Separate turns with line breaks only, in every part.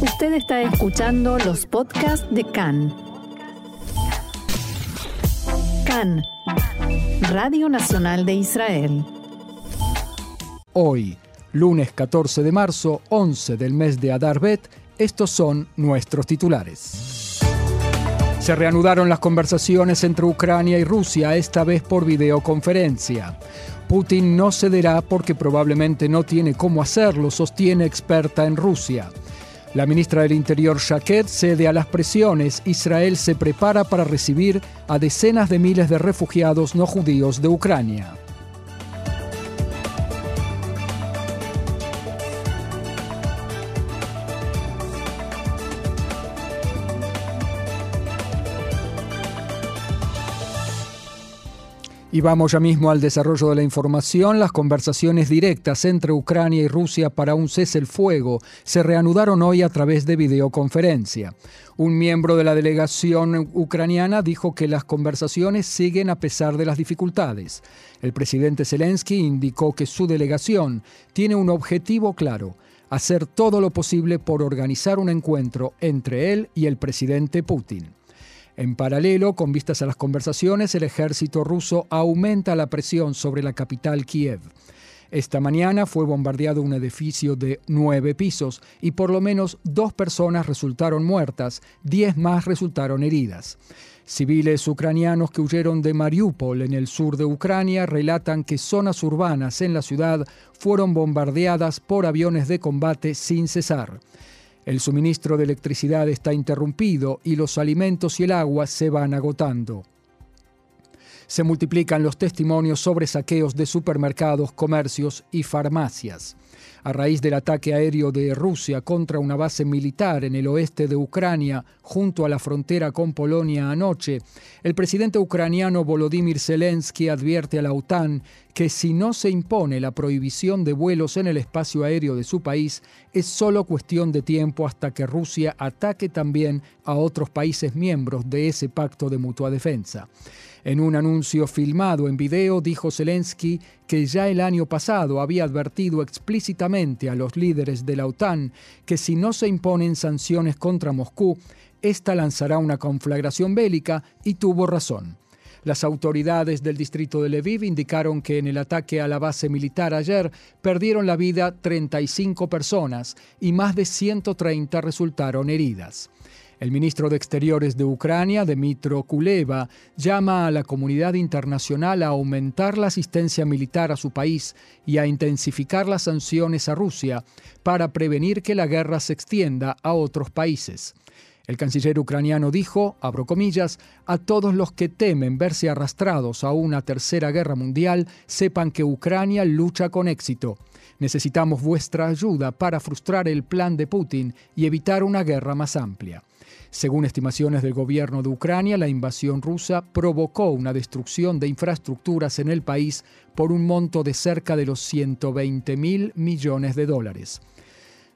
Usted está escuchando los podcasts de CAN. CAN, Radio Nacional de Israel.
Hoy, lunes 14 de marzo, 11 del mes de Adar Bet, estos son nuestros titulares. Se reanudaron las conversaciones entre Ucrania y Rusia, esta vez por videoconferencia. Putin no cederá porque probablemente no tiene cómo hacerlo, sostiene experta en Rusia. La ministra del Interior Shaked cede a las presiones. Israel se prepara para recibir a decenas de miles de refugiados no judíos de Ucrania. Y vamos ya mismo al desarrollo de la información. Las conversaciones directas entre Ucrania y Rusia para un cese el fuego se reanudaron hoy a través de videoconferencia. Un miembro de la delegación ucraniana dijo que las conversaciones siguen a pesar de las dificultades. El presidente Zelensky indicó que su delegación tiene un objetivo claro, hacer todo lo posible por organizar un encuentro entre él y el presidente Putin. En paralelo, con vistas a las conversaciones, el ejército ruso aumenta la presión sobre la capital Kiev. Esta mañana fue bombardeado un edificio de nueve pisos y por lo menos dos personas resultaron muertas, diez más resultaron heridas. Civiles ucranianos que huyeron de Mariupol en el sur de Ucrania relatan que zonas urbanas en la ciudad fueron bombardeadas por aviones de combate sin cesar. El suministro de electricidad está interrumpido y los alimentos y el agua se van agotando. Se multiplican los testimonios sobre saqueos de supermercados, comercios y farmacias a raíz del ataque aéreo de Rusia contra una base militar en el oeste de Ucrania, junto a la frontera con Polonia anoche, el presidente ucraniano Volodymyr Zelensky advierte a la OTAN que si no se impone la prohibición de vuelos en el espacio aéreo de su país, es solo cuestión de tiempo hasta que Rusia ataque también a otros países miembros de ese pacto de mutua defensa. En un anuncio filmado en video dijo Zelensky que ya el año pasado había advertido explícitamente a los líderes de la OTAN que si no se imponen sanciones contra Moscú, ésta lanzará una conflagración bélica y tuvo razón. Las autoridades del distrito de Lviv indicaron que en el ataque a la base militar ayer perdieron la vida 35 personas y más de 130 resultaron heridas. El ministro de Exteriores de Ucrania, Dmitro Kuleva, llama a la comunidad internacional a aumentar la asistencia militar a su país y a intensificar las sanciones a Rusia para prevenir que la guerra se extienda a otros países. El canciller ucraniano dijo, abro comillas, a todos los que temen verse arrastrados a una tercera guerra mundial, sepan que Ucrania lucha con éxito. Necesitamos vuestra ayuda para frustrar el plan de Putin y evitar una guerra más amplia. Según estimaciones del gobierno de Ucrania, la invasión rusa provocó una destrucción de infraestructuras en el país por un monto de cerca de los 120 mil millones de dólares.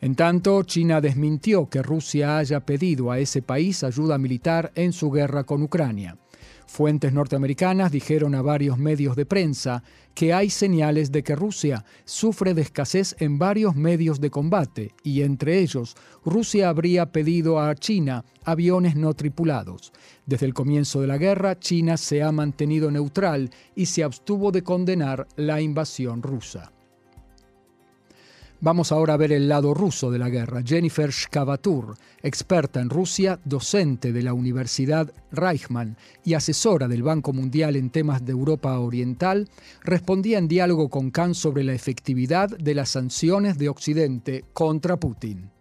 En tanto, China desmintió que Rusia haya pedido a ese país ayuda militar en su guerra con Ucrania. Fuentes norteamericanas dijeron a varios medios de prensa que hay señales de que Rusia sufre de escasez en varios medios de combate y entre ellos Rusia habría pedido a China aviones no tripulados. Desde el comienzo de la guerra, China se ha mantenido neutral y se abstuvo de condenar la invasión rusa. Vamos ahora a ver el lado ruso de la guerra. Jennifer Shkavatur, experta en Rusia, docente de la Universidad Reichman y asesora del Banco Mundial en temas de Europa Oriental, respondía en diálogo con Khan sobre la efectividad de las sanciones de Occidente contra Putin.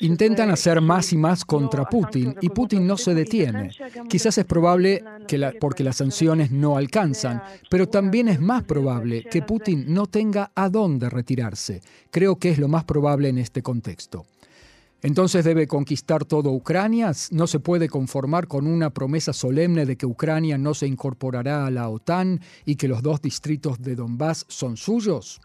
Intentan hacer más y más contra Putin y Putin no se detiene. Quizás es probable que porque las sanciones no alcanzan, pero también es más probable que Putin no tenga a dónde retirarse. Creo que es lo más probable en este contexto. Entonces debe conquistar todo Ucrania. No se puede conformar con una promesa solemne de que Ucrania no se incorporará a la OTAN y que los dos distritos de Donbass son suyos.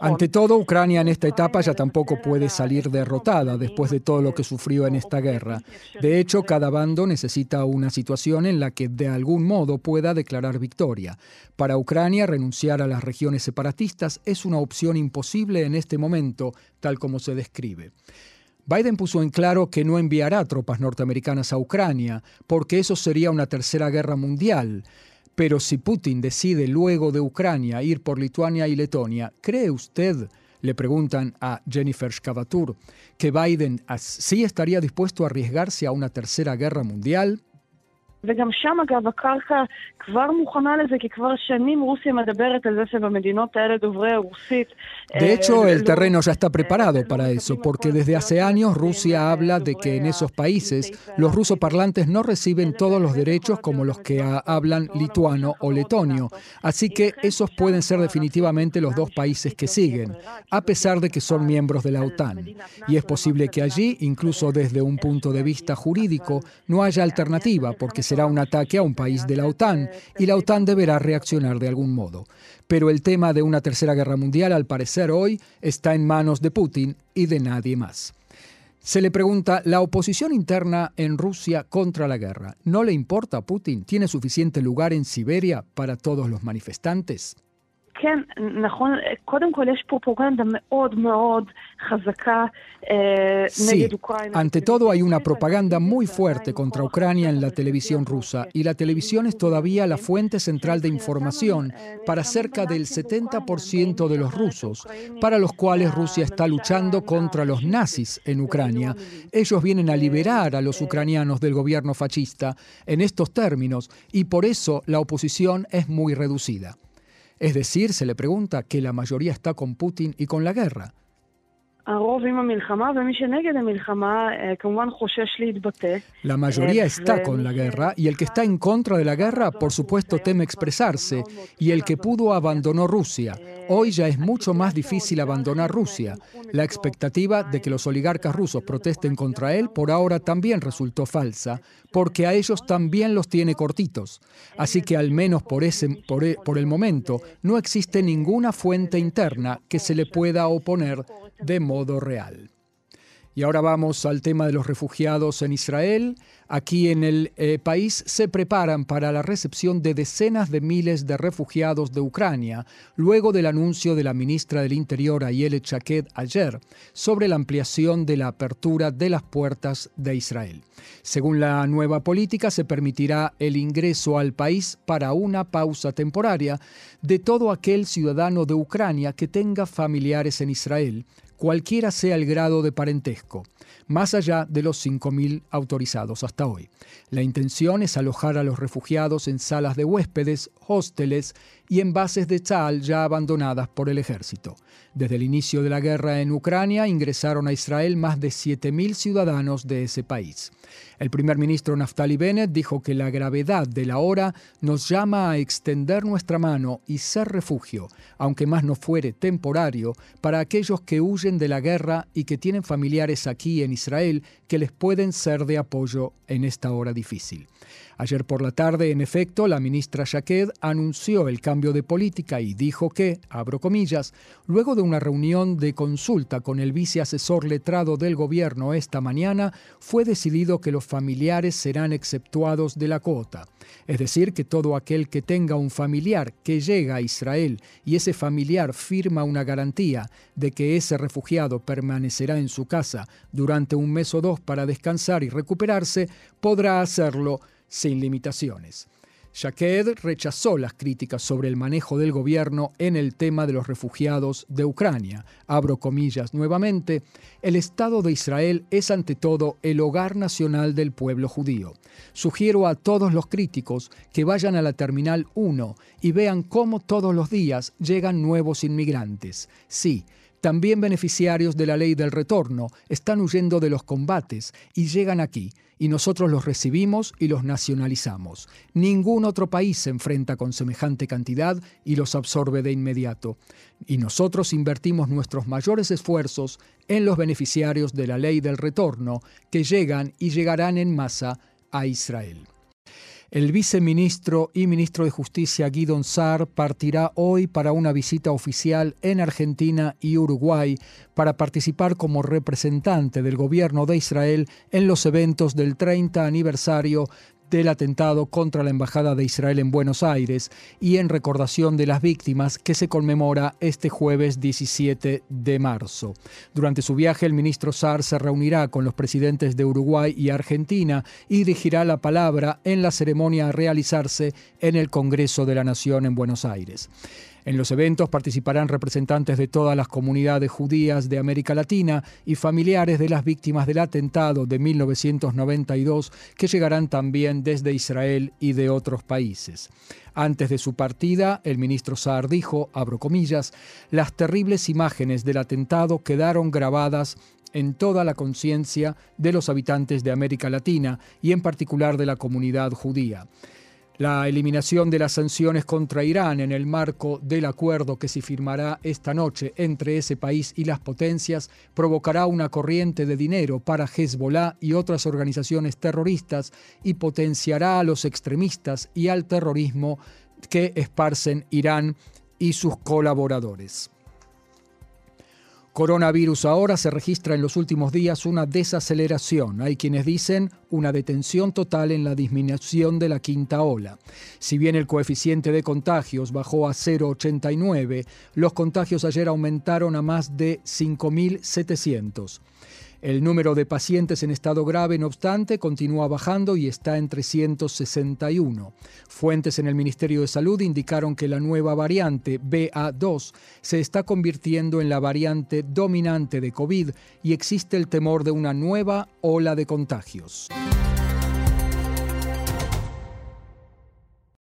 Ante todo, Ucrania en esta etapa ya tampoco puede salir derrotada después de todo lo que sufrió en esta guerra. De hecho, cada bando necesita una situación en la que de algún modo pueda declarar victoria. Para Ucrania, renunciar a las regiones separatistas es una opción imposible en este momento, tal como se describe. Biden puso en claro que no enviará tropas norteamericanas a Ucrania, porque eso sería una tercera guerra mundial. Pero si Putin decide luego de Ucrania ir por Lituania y Letonia, ¿cree usted, le preguntan a Jennifer Scavatur, que Biden sí estaría dispuesto a arriesgarse a una tercera guerra mundial?
De
hecho, el terreno ya está preparado para eso, porque desde hace años Rusia habla de que en esos países los rusoparlantes no reciben todos los derechos como los que hablan lituano o letonio, así que esos pueden ser definitivamente los dos países que siguen, a pesar de que son miembros de la OTAN. Y es posible que allí, incluso desde un punto de vista jurídico, no haya alternativa, porque será un ataque a un país de la OTAN y la OTAN deberá reaccionar de algún modo. Pero el tema de una tercera guerra mundial, al parecer hoy, está en manos de Putin y de nadie más. Se le pregunta, ¿la oposición interna en Rusia contra la guerra no le importa a Putin? ¿Tiene suficiente lugar en Siberia para todos los manifestantes? Ante todo hay una propaganda muy fuerte contra Ucrania en la televisión rusa y la televisión es todavía la fuente central de información para cerca del 70% de los rusos, para los cuales Rusia está luchando contra los nazis en Ucrania. Ellos vienen a liberar a los ucranianos del gobierno fascista en estos términos y por eso la oposición es muy reducida. Es decir, se le pregunta que la mayoría está con Putin y con la guerra. La mayoría está con la guerra y el que está en contra de la guerra, por supuesto, teme expresarse y el que pudo abandonó Rusia. Hoy ya es mucho más difícil abandonar Rusia. La expectativa de que los oligarcas rusos protesten contra él por ahora también resultó falsa, porque a ellos también los tiene cortitos. Así que al menos por, ese, por, e, por el momento no existe ninguna fuente interna que se le pueda oponer de modo real. Y ahora vamos al tema de los refugiados en Israel. Aquí en el eh, país se preparan para la recepción de decenas de miles de refugiados de Ucrania, luego del anuncio de la ministra del Interior Ayelet Shaked ayer sobre la ampliación de la apertura de las puertas de Israel. Según la nueva política, se permitirá el ingreso al país para una pausa temporaria de todo aquel ciudadano de Ucrania que tenga familiares en Israel, cualquiera sea el grado de parentesco, más allá de los 5.000 autorizados hasta hoy. La intención es alojar a los refugiados en salas de huéspedes, hósteles y en bases de Tzal ya abandonadas por el ejército. Desde el inicio de la guerra en Ucrania ingresaron a Israel más de 7.000 ciudadanos de ese país. El primer ministro Naftali Bennett dijo que la gravedad de la hora nos llama a extender nuestra mano y ser refugio, aunque más no fuere temporario, para aquellos que huyen de la guerra y que tienen familiares aquí en Israel que les pueden ser de apoyo en esta hora difícil. Ayer por la tarde, en efecto, la ministra Shaked anunció el cambio de política y dijo que, abro comillas, luego de una reunión de consulta con el viceasesor letrado del gobierno esta mañana, fue decidido que los familiares serán exceptuados de la cuota. Es decir, que todo aquel que tenga un familiar que llega a Israel y ese familiar firma una garantía de que ese refugiado permanecerá en su casa durante un mes o dos para descansar y recuperarse, podrá hacerlo sin limitaciones. Shaked rechazó las críticas sobre el manejo del gobierno en el tema de los refugiados de Ucrania. Abro comillas nuevamente, el Estado de Israel es ante todo el hogar nacional del pueblo judío. Sugiero a todos los críticos que vayan a la Terminal 1 y vean cómo todos los días llegan nuevos inmigrantes. Sí, también beneficiarios de la ley del retorno, están huyendo de los combates y llegan aquí, y nosotros los recibimos y los nacionalizamos. Ningún otro país se enfrenta con semejante cantidad y los absorbe de inmediato. Y nosotros invertimos nuestros mayores esfuerzos en los beneficiarios de la ley del retorno, que llegan y llegarán en masa a Israel. El viceministro y ministro de Justicia Guidon Saar partirá hoy para una visita oficial en Argentina y Uruguay para participar como representante del gobierno de Israel en los eventos del 30 aniversario del atentado contra la Embajada de Israel en Buenos Aires y en recordación de las víctimas que se conmemora este jueves 17 de marzo. Durante su viaje, el ministro Saar se reunirá con los presidentes de Uruguay y Argentina y dirigirá la palabra en la ceremonia a realizarse en el Congreso de la Nación en Buenos Aires. En los eventos participarán representantes de todas las comunidades judías de América Latina y familiares de las víctimas del atentado de 1992 que llegarán también desde Israel y de otros países. Antes de su partida, el ministro Saar dijo, abro comillas, las terribles imágenes del atentado quedaron grabadas en toda la conciencia de los habitantes de América Latina y en particular de la comunidad judía. La eliminación de las sanciones contra Irán en el marco del acuerdo que se firmará esta noche entre ese país y las potencias provocará una corriente de dinero para Hezbollah y otras organizaciones terroristas y potenciará a los extremistas y al terrorismo que esparcen Irán y sus colaboradores. Coronavirus ahora se registra en los últimos días una desaceleración. Hay quienes dicen una detención total en la disminución de la quinta ola. Si bien el coeficiente de contagios bajó a 0,89, los contagios ayer aumentaron a más de 5.700. El número de pacientes en estado grave, no obstante, continúa bajando y está en 361. Fuentes en el Ministerio de Salud indicaron que la nueva variante BA2 se está convirtiendo en la variante dominante de COVID y existe el temor de una nueva ola de contagios.